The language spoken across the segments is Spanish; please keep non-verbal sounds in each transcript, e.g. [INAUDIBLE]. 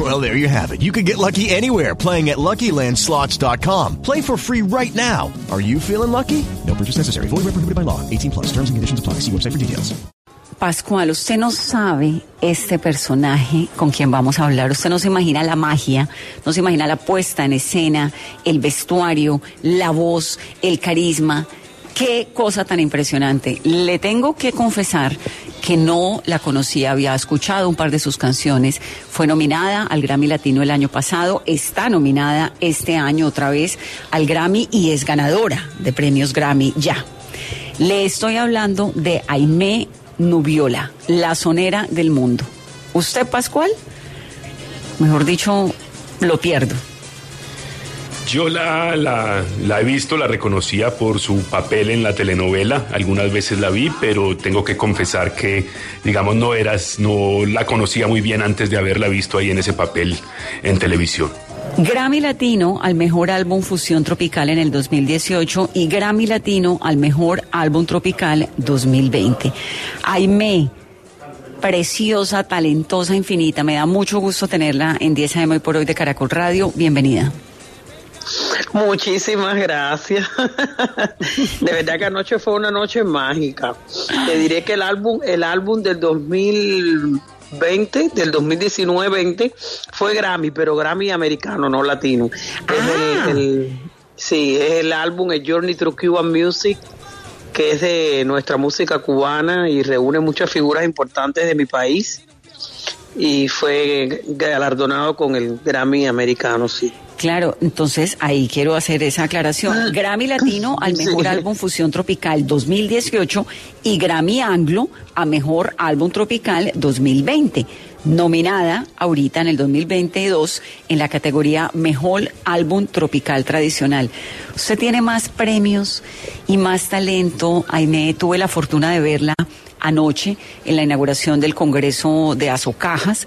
Well, there you have it. You can get lucky anywhere playing at LuckyLandSlots.com. Play for free right now. Are you feeling lucky? No purchase necessary. Void where prohibited by law. 18 plus. Terms and conditions apply. See website for details. Pascual, usted no sabe este personaje con quien vamos a hablar. Usted no se imagina la magia, no se imagina la puesta en escena, el vestuario, la voz, el carisma. Qué cosa tan impresionante. Le tengo que confesar que no la conocía, había escuchado un par de sus canciones, fue nominada al Grammy Latino el año pasado, está nominada este año otra vez al Grammy y es ganadora de premios Grammy ya. Le estoy hablando de Aimé Nubiola, la sonera del mundo. ¿Usted, Pascual? Mejor dicho, lo pierdo. Yo la, la, he visto, la reconocía por su papel en la telenovela, algunas veces la vi, pero tengo que confesar que, digamos, no eras, no la conocía muy bien antes de haberla visto ahí en ese papel en televisión. Grammy Latino al mejor álbum fusión tropical en el 2018 y Grammy Latino al mejor álbum tropical 2020. Aime, preciosa, talentosa, infinita. Me da mucho gusto tenerla en 10 AM hoy por hoy de Caracol Radio. Bienvenida. Muchísimas gracias. [LAUGHS] De verdad que anoche fue una noche mágica. Te diré que el álbum, el álbum del 2020, del 2019-20, fue Grammy, pero Grammy americano, no latino. Ah. Es el, el, sí, es el álbum, el Journey Through Cuban Music, que es de nuestra música cubana y reúne muchas figuras importantes de mi país. Y fue galardonado con el Grammy americano, sí. Claro, entonces ahí quiero hacer esa aclaración. Grammy Latino [LAUGHS] al mejor Sí. álbum Fusión Tropical 2018 y Grammy Anglo a mejor álbum tropical 2020. Nominada ahorita en el 2022 en la categoría Mejor Álbum Tropical Tradicional. Usted tiene más premios y más talento. Aime, tuve la fortuna de verla anoche en la inauguración del Congreso de Azocajas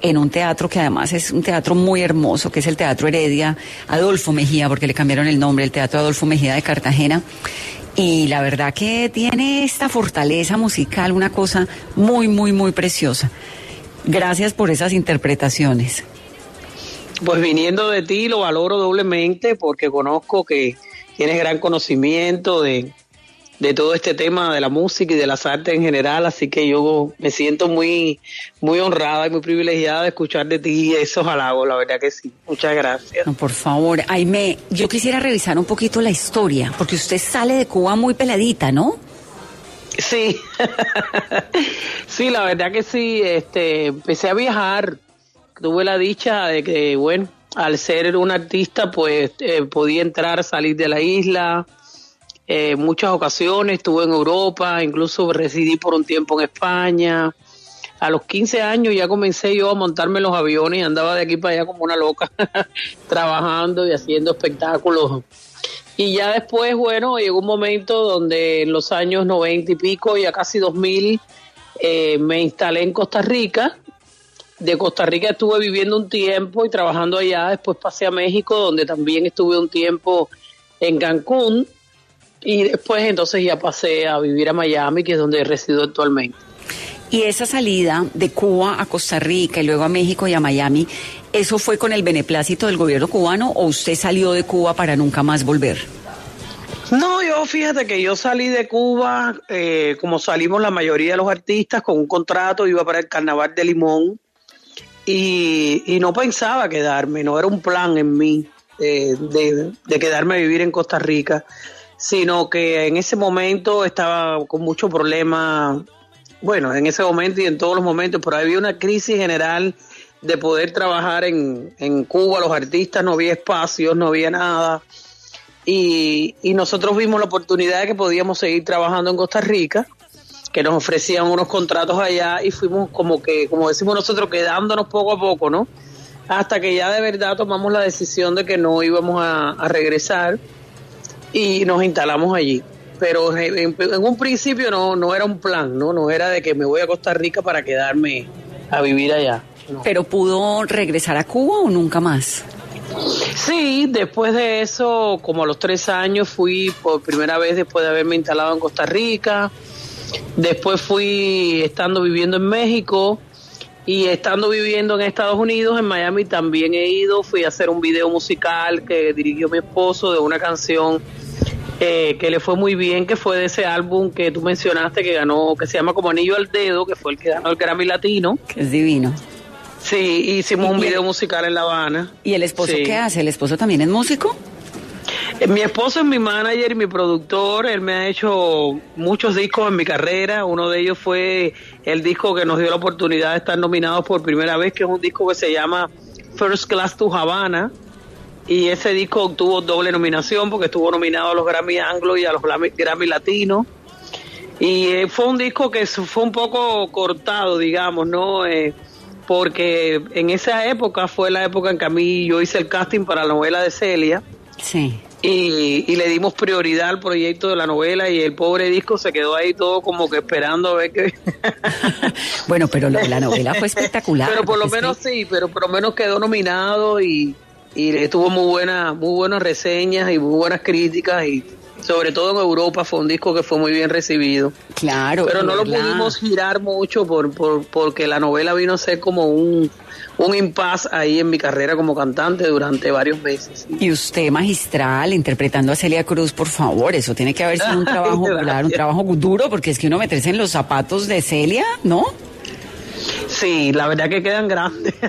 en un teatro que además es un teatro muy hermoso, que es el Teatro Heredia Adolfo Mejía, porque le cambiaron el nombre, el Teatro Adolfo Mejía de Cartagena. Y la verdad que tiene esta fortaleza musical, una cosa muy, muy, muy preciosa. Gracias por esas interpretaciones. Pues viniendo de ti lo valoro doblemente porque conozco que tienes gran conocimiento de, de todo este tema de la música y de las artes en general, así que yo me siento muy, muy honrada y muy privilegiada de escuchar de ti esos halagos, la verdad que sí. Muchas gracias. No, por favor, Aime, yo quisiera revisar un poquito la historia, porque usted sale de Cuba muy peladita, ¿no? Sí, [LAUGHS] sí, la verdad que sí, este, empecé a viajar, tuve la dicha de que, bueno, al ser un artista, pues eh, podía entrar, salir de la isla, eh, muchas ocasiones, estuve en Europa, incluso residí por un tiempo en España. A los 15 años ya comencé yo a montarme los aviones andaba de aquí para allá como una loca, [LAUGHS] trabajando y haciendo espectáculos. Y ya después, bueno, llegó un momento donde en los años 90 y pico, ya casi 2000, eh, me instalé en Costa Rica. De Costa Rica estuve viviendo un tiempo y trabajando allá. Después pasé a México, donde también estuve un tiempo en Cancún. Y después entonces ya pasé a vivir a Miami, que es donde resido actualmente. Y esa salida de Cuba a Costa Rica y luego a México y a Miami, ¿eso fue con el beneplácito del gobierno cubano o usted salió de Cuba para nunca más volver? No, yo fíjate que yo salí de Cuba, eh, como salimos la mayoría de los artistas, con un contrato, iba para el Carnaval de Limón y, y no pensaba quedarme, no era un plan en mí eh, de, de quedarme a vivir en Costa Rica, sino que en ese momento estaba con mucho problema, bueno, en ese momento y en todos los momentos, pero había una crisis general de poder trabajar en, en Cuba, los artistas, no había espacios, no había nada. Y, y nosotros vimos la oportunidad de que podíamos seguir trabajando en Costa Rica, que nos ofrecían unos contratos allá y fuimos como que, como decimos nosotros, quedándonos poco a poco, ¿no? Hasta que ya de verdad tomamos la decisión de que no íbamos a, a regresar y nos instalamos allí. pero en, en, un principio no, no era un plan, ¿no? No era de que me voy a Costa Rica para quedarme a vivir allá. ¿Pero pudo regresar a Cuba o nunca más? Sí, después de eso, como a los tres años, fui por primera vez después de haberme instalado en Costa Rica. Después fui estando viviendo en México y estando viviendo en Estados Unidos, en Miami también he ido. Fui a hacer un video musical que dirigió mi esposo de una canción eh, que le fue muy bien, que fue de ese álbum que tú mencionaste que ganó, que se llama como Anillo al Dedo, que fue el que ganó el Grammy Latino. Que es divino. Sí, hicimos un video musical en La Habana. ¿Y el esposo qué hace? ¿El esposo también es músico? Eh, mi esposo es mi manager y mi productor. Él me ha hecho muchos discos en mi carrera. Uno de ellos fue el disco que nos dio la oportunidad de estar nominados por primera vez, que es un disco que se llama First Class to Havana. Y ese disco obtuvo doble nominación porque estuvo nominado a los Grammy Anglo y a los Grammy Latino. Y eh, fue un disco que fue un poco cortado, digamos, ¿no? Eh, porque en esa época fue la época en que a mí yo hice el casting para la novela de Celia. Sí. Y, le dimos prioridad al proyecto de la novela y el pobre disco se quedó ahí todo como que esperando a ver qué. [LAUGHS] bueno, pero la novela fue espectacular. Pero por lo menos sí, pero por lo menos quedó nominado y, y tuvo muy buena, muy buenas reseñas y muy buenas críticas y sobre todo en Europa fue un disco que fue muy bien recibido. Claro. Pero no lo pudimos girar mucho por, por, porque la novela vino a ser como un, un impasse ahí en mi carrera como cantante durante varios meses. Y usted magistral, interpretando a Celia Cruz, por favor, eso tiene que haber sido un [LAUGHS] trabajo, claro, un trabajo duro, porque es que uno meterse en los zapatos de Celia, ¿no? Sí, la verdad que quedan grandes. [LAUGHS]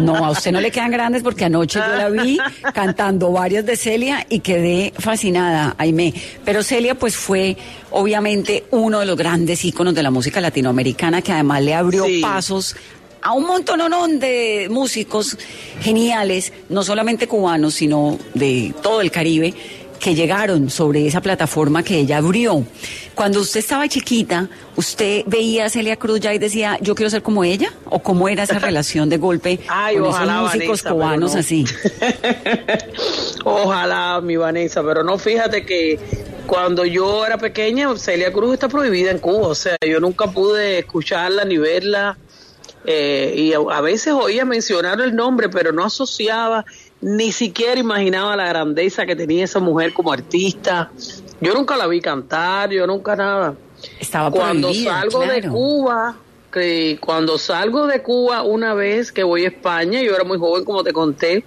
No, a usted no le quedan grandes porque anoche yo la vi cantando varias de Celia y quedé fascinada, Aime. Pero Celia pues fue obviamente uno de los grandes íconos de la música latinoamericana que además le abrió pasos a un montón de músicos geniales, no solamente cubanos, sino de todo el Caribe que llegaron sobre esa plataforma que ella abrió. Cuando usted estaba chiquita, ¿usted veía a Celia Cruz ya y decía, yo quiero ser como ella? ¿O cómo era esa [LAUGHS] relación de golpe con esos músicos cubanos así? [LAUGHS] ojalá, mi Vanessa, pero no, fíjate que cuando yo era pequeña, Celia Cruz está prohibida en Cuba, o sea, yo nunca pude escucharla ni verla. Eh, y a veces oía mencionar el nombre, pero no asociaba ni siquiera imaginaba la grandeza que tenía esa mujer como artista. Yo nunca la vi cantar, yo nunca nada. Estaba cuando salgo de Cuba, que cuando salgo de Cuba una vez que voy a España, yo era muy joven como te conté,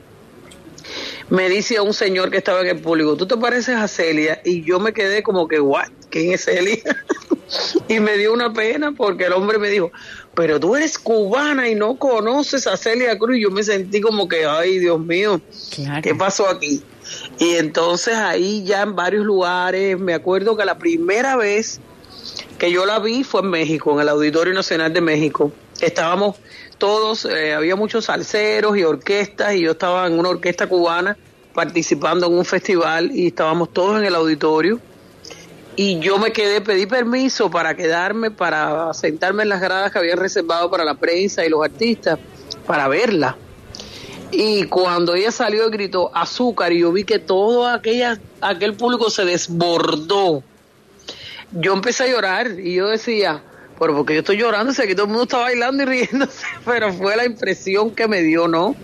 me dice un señor que estaba en el público, tú te pareces a Celia y yo me quedé como que, what, ¿quién es Celia? [LAUGHS] y me dio una pena porque el hombre me dijo, pero tú eres cubana y no conoces a Celia Cruz. Y yo me sentí como que, ay, Dios mío, ¿qué pasó aquí? Y entonces ahí ya en varios lugares, me acuerdo que la primera vez que yo la vi fue en México, en el Auditorio Nacional de México. Estábamos todos, eh, había muchos salseros y orquestas y yo estaba en una orquesta cubana participando en un festival y estábamos todos en el auditorio y yo me quedé, pedí permiso para quedarme, para sentarme en las gradas que habían reservado para la prensa y los artistas, para verla. Y cuando ella salió gritó azúcar, y yo vi que todo aquella, aquel público se desbordó, yo empecé a llorar y yo decía, pero porque yo estoy llorando, sé que todo el mundo está bailando y riéndose, [LAUGHS] pero fue la impresión que me dio, ¿no?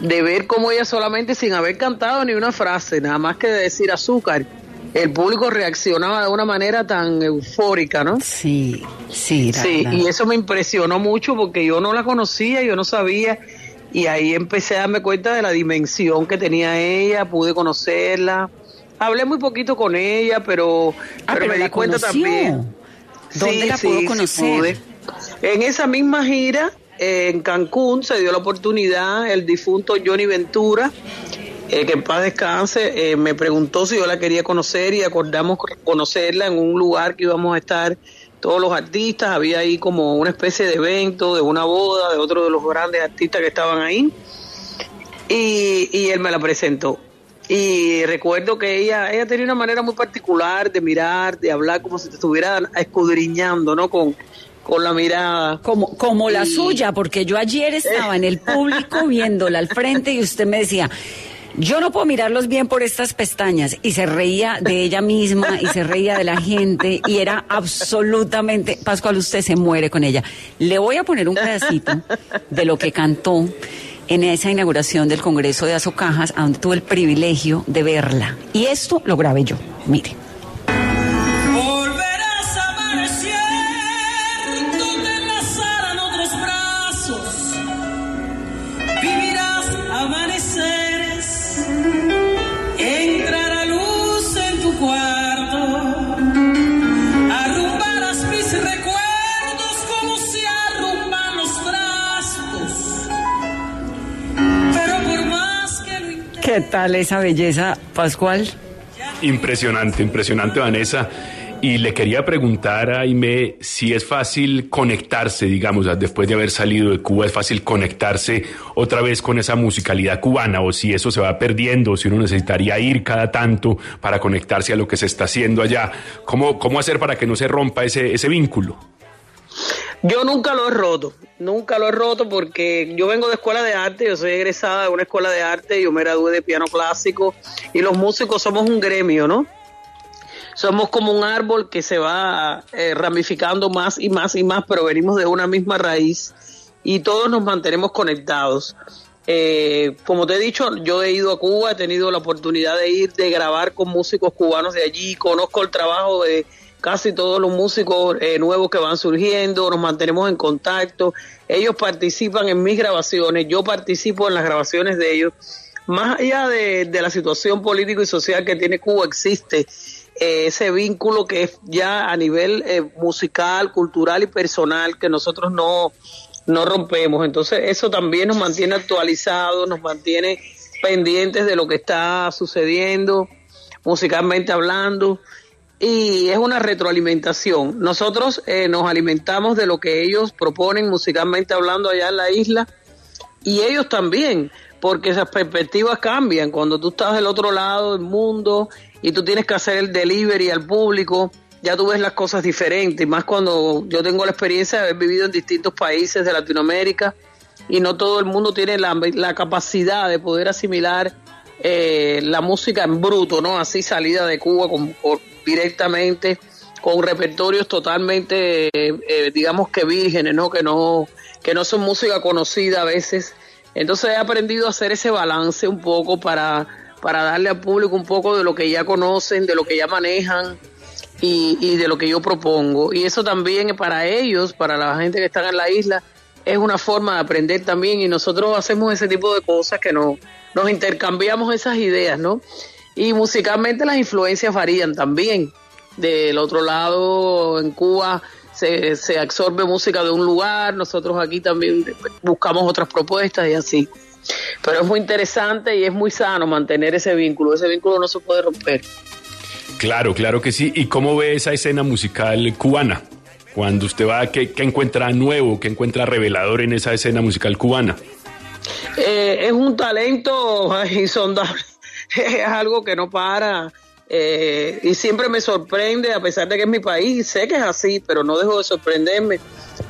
De ver cómo ella solamente sin haber cantado ni una frase, nada más que de decir azúcar, el público reaccionaba de una manera tan eufórica, ¿no? Sí, sí. sí, y eso me impresionó mucho porque yo no la conocía, yo no sabía, y ahí empecé a darme cuenta de la dimensión que tenía ella, pude conocerla. Hablé muy poquito con ella, pero, ah, pero, me di cuenta también. ¿Dónde la pudo conocer? En esa misma gira, en Cancún, se dio la oportunidad, el difunto Johnny Ventura eh, que en paz descanse, eh, me preguntó si yo la quería conocer y acordamos conocerla en un lugar que íbamos a estar todos los artistas, había ahí como una especie de evento, de una boda, de otro de los grandes artistas que estaban ahí, y, y él me la presentó. Y recuerdo que ella, ella tenía una manera muy particular de mirar, de hablar como si te estuviera escudriñando, ¿no? Con, con la mirada. Como, como la suya, porque yo ayer estaba en el público viéndola al frente y usted me decía, Yo no puedo mirarlos bien por estas pestañas. Y se reía de ella misma y se reía de la gente y era absolutamente... Pascual, usted se muere con ella. Le voy a poner un pedacito de lo que cantó en esa inauguración del Congreso de Azocajas, donde tuve el privilegio de verla. Y esto lo grabé yo. Mire. ¿Qué tal esa belleza, Pascual? Impresionante, impresionante, Vanessa. Y le quería preguntar a Aime si es fácil conectarse, digamos, después de haber salido de Cuba, es fácil conectarse otra vez con esa musicalidad cubana, o si eso se va perdiendo, o si uno necesitaría ir cada tanto para conectarse a lo que se está haciendo allá. ¿Cómo, cómo hacer para que no se rompa ese, ese vínculo? Yo nunca lo he roto, nunca lo he roto porque yo vengo de escuela de arte, yo soy egresada de una escuela de arte, yo me gradué de piano clásico y los músicos somos un gremio, ¿no? Somos como un árbol que se va eh, ramificando más y más y más, pero venimos de una misma raíz y todos nos mantenemos conectados. Eh, como te he dicho, yo he ido a Cuba, he tenido la oportunidad de ir, de grabar con músicos cubanos de allí, conozco el trabajo de casi todos los músicos eh, nuevos que van surgiendo, nos mantenemos en contacto, ellos participan en mis grabaciones, yo participo en las grabaciones de ellos. Más allá de, la situación político y social que tiene Cuba, existe eh, ese vínculo que es ya a nivel eh, musical, cultural y personal que nosotros no, no rompemos. Entonces eso también nos mantiene actualizados, nos mantiene pendientes de lo que está sucediendo, musicalmente hablando, y es una retroalimentación. Nosotros eh, nos alimentamos de lo que ellos proponen musicalmente hablando allá en la isla, y ellos también, porque esas perspectivas cambian. Cuando tú estás del otro lado del mundo y tú tienes que hacer el delivery al público, ya tú ves las cosas diferentes, más cuando yo tengo la experiencia de haber vivido en distintos países de Latinoamérica y no todo el mundo tiene la, la capacidad de poder asimilar eh, la música en bruto, ¿no? Así salida de Cuba con, con- directamente con repertorios totalmente, eh, digamos que vírgenes, ¿no? Que no que no son música conocida a veces. Entonces he aprendido a hacer ese balance un poco para, para darle al público un poco de lo que ya conocen, de lo que ya manejan y, y de lo que yo propongo. Y eso también para ellos, para la gente que está en la isla, es una forma de aprender también y nosotros hacemos ese tipo de cosas que nos, nos intercambiamos esas ideas, ¿no? Y musicalmente las influencias varían también. Del otro lado, en Cuba se, se absorbe música de un lugar, nosotros aquí también buscamos otras propuestas y así. Pero es muy interesante y es muy sano mantener ese vínculo, ese vínculo no se puede romper. Claro, claro que sí. ¿Y cómo ve esa escena musical cubana? Cuando usted va, ¿qué, qué encuentra nuevo, qué encuentra revelador en esa escena musical cubana? Eh, es un talento [LAUGHS] insondable, [LAUGHS] es algo que no para eh, y siempre me sorprende, a pesar de que es mi país, sé que es así, pero no dejo de sorprenderme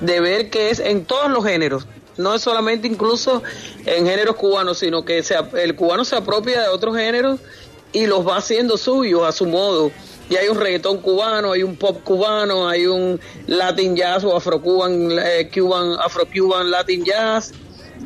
de ver que es en todos los géneros, no es solamente incluso en géneros cubanos, sino que se, el cubano se apropia de otros géneros y los va haciendo suyos a su modo. Y hay un reggaetón cubano, hay un pop cubano, hay un Latin jazz o afro-cuban, eh, cuban, afro-cuban Latin jazz.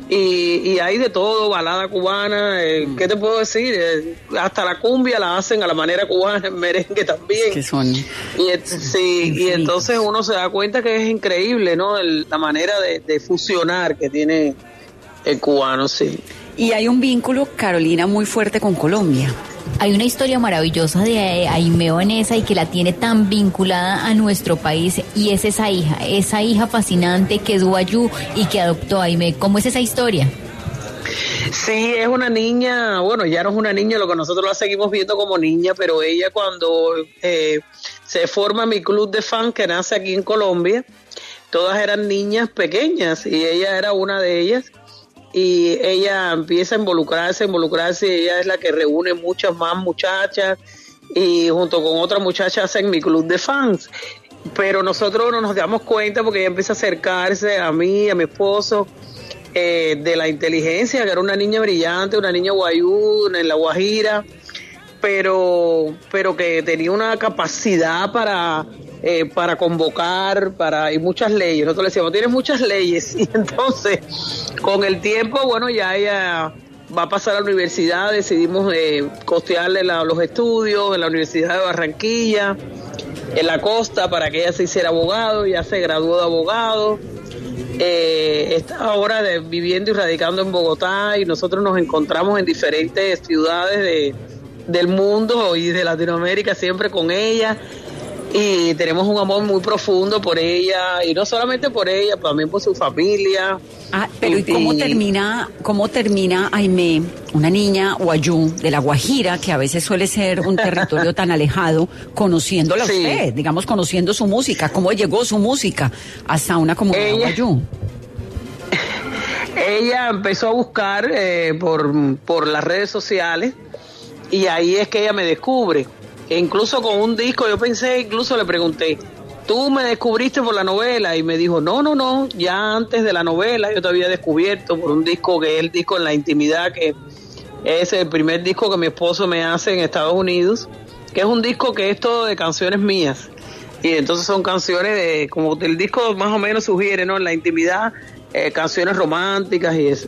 Y, y hay de todo, balada cubana, eh, ¿qué te puedo decir? Eh, hasta la cumbia la hacen a la manera cubana, el merengue también. Que son Y, et- sí, y entonces uno se da cuenta que es increíble, ¿no? El- la manera de, de fusionar que tiene el cubano, sí. Y hay un vínculo, Carolina, muy fuerte con Colombia. Hay una historia maravillosa de Aimee Vanessa y que la tiene tan vinculada a nuestro país y es esa hija, esa hija fascinante que es Guayú y que adoptó a Aimee. ¿Cómo es esa historia? Sí, es una niña, bueno, ya no es una niña, lo que nosotros la seguimos viendo como niña, pero ella cuando eh, se forma mi club de fan que nace aquí en Colombia, todas eran niñas pequeñas y ella era una de ellas y ella empieza a involucrarse, involucrarse y ella es la que reúne muchas más muchachas y junto con otras muchachas hacen mi club de fans. Pero nosotros no nos damos cuenta porque ella empieza a acercarse a mí, a mi esposo eh, de la inteligencia, que era una niña brillante, una niña guayú en la Guajira, pero, pero que tenía una capacidad para, eh, para convocar, para, y muchas leyes. Nosotros le decíamos, tienes muchas leyes. [LAUGHS] Y entonces, con el tiempo, bueno, ya ella va a pasar a la universidad, decidimos eh, costearle los estudios en la Universidad de Barranquilla, en la costa, para que ella se hiciera abogado, ya se graduó de abogado. Eh, está ahora viviendo y radicando en Bogotá y nosotros nos encontramos en diferentes ciudades de, del mundo y de Latinoamérica siempre con ella y tenemos un amor muy profundo por ella y no solamente por ella, también por su familia. Ah, pero ¿y cómo Y- termina, cómo termina Aimé, una niña guayú de la Guajira, que a veces suele ser un territorio tan alejado, conociéndola Sí. usted, digamos, conociendo su música? ¿Cómo llegó su música hasta una comunidad Ella- guayú? [LAUGHS] Ella empezó a buscar eh, por, por las redes sociales y ahí es que ella me descubre. Incluso con un disco, yo pensé, incluso le pregunté, tú me descubriste por la novela y me dijo, no, no, no, ya antes de la novela yo te había descubierto por un disco que es el disco en la intimidad, que es el primer disco que mi esposo me hace en Estados Unidos, que es un disco que es todo de canciones mías. Y entonces son canciones de, como el disco más o menos sugiere, ¿no? En la intimidad, eh, canciones románticas y eso.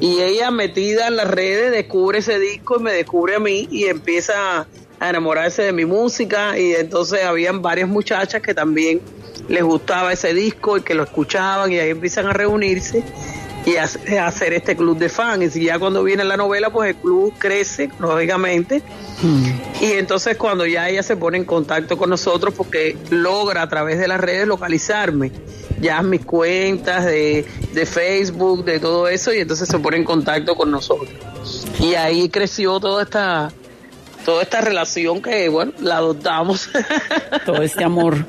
Y ella metida en las redes descubre ese disco y me descubre a mí y empieza a enamorarse de mi música y entonces habían varias muchachas que también les gustaba ese disco y que lo escuchaban y ahí empiezan a reunirse y a, a hacer este club de fans. Y ya cuando viene la novela pues el club crece lógicamente. Y entonces cuando ya ella se pone en contacto con nosotros porque logra a través de las redes localizarme ya mis cuentas de, de Facebook, de todo eso y entonces se pone en contacto con nosotros. Y ahí creció toda esta toda esta relación que bueno, la adoptamos. [LAUGHS] Todo este amor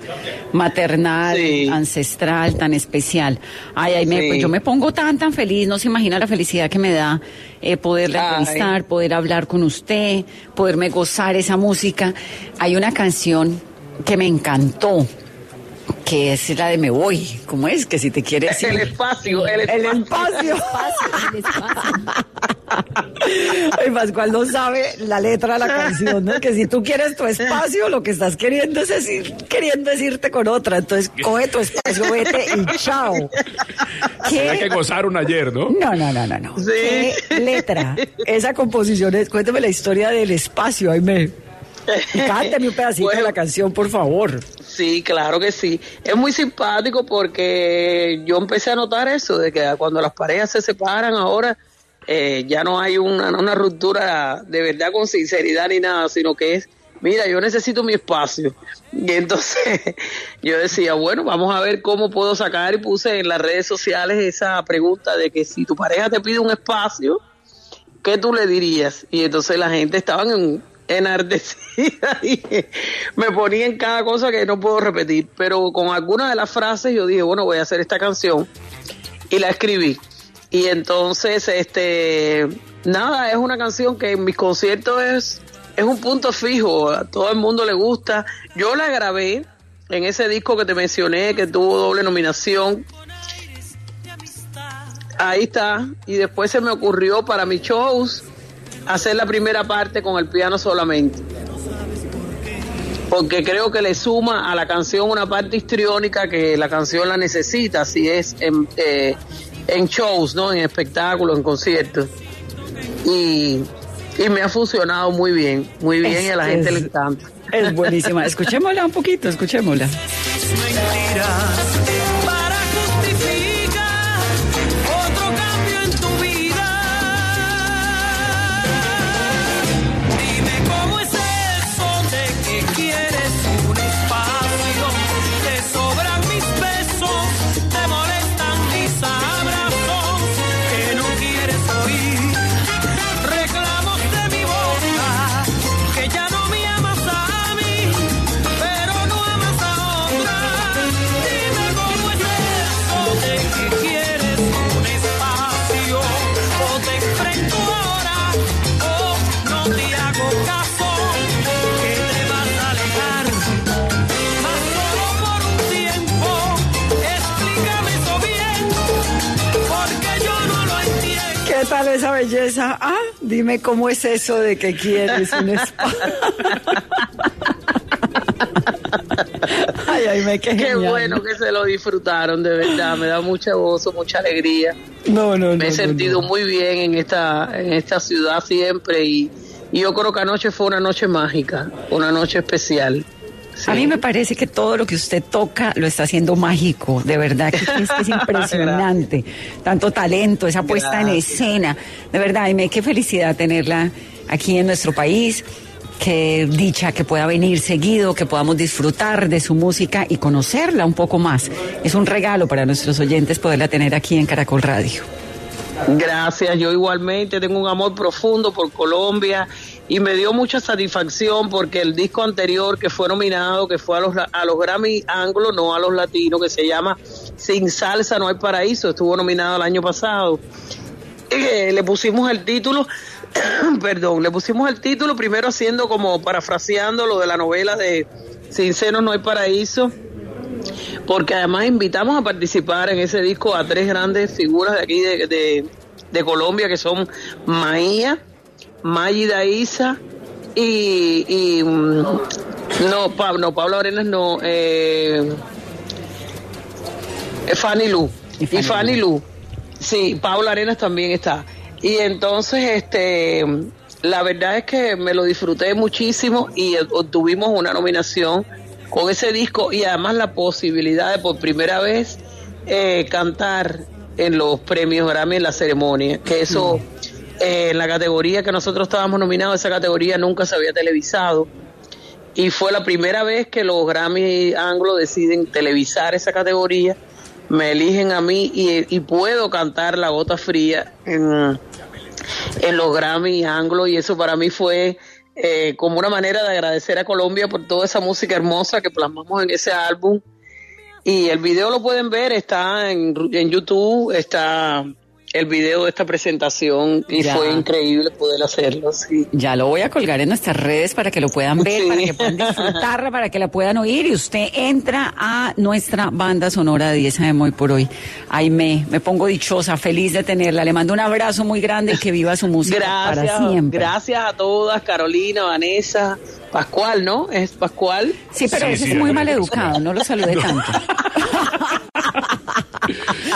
maternal, Sí. ancestral, tan especial. Ay, ay, me, Sí. pues yo me pongo tan, tan feliz, no se imagina la felicidad que me da eh, poderle entrevistar, poder hablar con usted, poderme gozar esa música. Hay una canción que me encantó, que es la de Me Voy. ¿Cómo es? Que si te quieres [LAUGHS] ir. el espacio, el El espacio. espacio. Ay, Pascual no sabe la letra de la canción, ¿no? Que si tú quieres tu espacio, lo que estás queriendo es decir, queriendo decirte con otra. Entonces, coge tu espacio, vete y chao. Hay que gozaron ayer, ¿no? No, no, no, no, no. Sí. ¿Qué letra? Esa composición es, cuéntame la historia del espacio, Aime. Y cántame un pedacito de la canción, por favor. Sí, claro que sí. Es muy simpático porque yo empecé a notar eso, de que cuando las parejas se separan ahora, eh, ya no hay una, una ruptura de verdad con sinceridad ni nada, sino que es, mira, yo necesito mi espacio. Y entonces [LAUGHS] yo decía, bueno, vamos a ver cómo puedo sacar y puse en las redes sociales esa pregunta de que si tu pareja te pide un espacio, ¿qué tú le dirías? Y entonces la gente estaba en, enardecida [LAUGHS] y me ponía en cada cosa que no puedo repetir. Pero con alguna de las frases yo dije, bueno, voy a hacer esta canción y la escribí. Y entonces, este, nada, es una canción que en mis conciertos es, es un punto fijo, a todo el mundo le gusta. Yo la grabé en ese disco que te mencioné, que tuvo doble nominación, Ahí está. Y después se me ocurrió para mis shows hacer la primera parte con el piano solamente. Porque creo que le suma a la canción una parte histriónica que la canción la necesita, si es en, eh, en shows, ¿no? En espectáculos, en conciertos. Y, y me ha funcionado muy bien, muy bien y a la Es- gente le encanta. Es buenísima. Escuchémosla un poquito, escuchémosla. Tal esa belleza? Ah, dime cómo es eso de que quieres un spa. [LAUGHS] ay, ay, me qué, Qué genial. bueno que se lo disfrutaron, de verdad. Me da mucha gozo, mucha alegría. No, no, no. Me he sentido no. muy bien en esta, en esta ciudad siempre y, y yo creo que anoche fue una noche mágica, una noche especial. Sí. A mí me parece que todo lo que usted toca lo está haciendo mágico, de verdad que es, que es [LAUGHS] impresionante. Tanto talento, esa puesta en escena. De verdad, Aime, qué felicidad tenerla aquí en nuestro país. Qué dicha que pueda venir seguido, que podamos disfrutar de su música y conocerla un poco más. Es un regalo para nuestros oyentes poderla tener aquí en Caracol Radio. Gracias, yo igualmente tengo un amor profundo por Colombia y me dio mucha satisfacción porque el disco anterior que fue nominado, que fue a los, a los Grammy Anglo, no a los latinos, que se llama Sin Salsa No hay Paraíso, estuvo nominado el año pasado. Eh, le pusimos el título, [COUGHS] perdón, le pusimos el título primero haciendo como parafraseando lo de la novela de Sin Senos No hay Paraíso porque además invitamos a participar en ese disco a tres grandes figuras de aquí de, de, de Colombia que son Maía, Mayida Isa y, y mm, no, Pablo, no, Pablo Arenas no, eh, eh, Fanny Lu Y y Fanny Fanny, Lu. Sí, Paula Arenas también está. Y entonces, este, la verdad es que me lo disfruté muchísimo y obtuvimos una nominación con ese disco y además la posibilidad de por primera vez eh, cantar en los premios Grammy en la ceremonia, que eso eh, en la categoría que nosotros estábamos nominados, esa categoría nunca se había televisado. Y fue la primera vez que los Grammy Anglo deciden televisar esa categoría, me eligen a mí y, puedo cantar La Gota Fría en, en los Grammy Anglo. Y eso para mí fue eh, como una manera de agradecer a Colombia por toda esa música hermosa que plasmamos en ese álbum. Y el video lo pueden ver, está en, en YouTube, está el video de esta presentación y Ya. fue increíble poder hacerlo. Sí. Ya lo voy a colgar en nuestras redes para que lo puedan ver, Sí. para que puedan [LAUGHS] disfrutarla, para que la puedan oír. Y usted entra a nuestra banda sonora de 10 AM hoy por hoy. Ay, me, me pongo dichosa, feliz de tenerla. Le mando un abrazo muy grande y que viva su música para siempre. gracias a todas, Carolina, Vanessa, Pascual, ¿no? Es Pascual. Sí, pero Sí, ese sí, es muy mal educado, no lo salude [LAUGHS] tanto. [LAUGHS]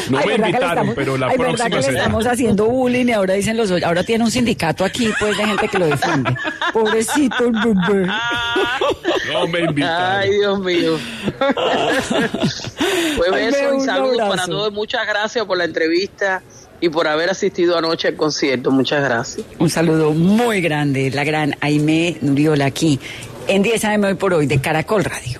No Ay, me ¿verdad que le invitaron, estamos- pero la ay, ¿verdad próxima que le será. estamos haciendo bullying y ahora dicen los ahora tiene un sindicato aquí pues de gente que lo defiende. Pobrecito el bebé. No me invitaron. Ay, Dios mío. pues Ay, beso y un saludos para abrazo. todos. Muchas gracias por la entrevista y por haber asistido anoche al concierto. Muchas gracias. Un saludo muy grande, la gran Aime Nuriola aquí en 10 AM hoy por hoy de Caracol Radio.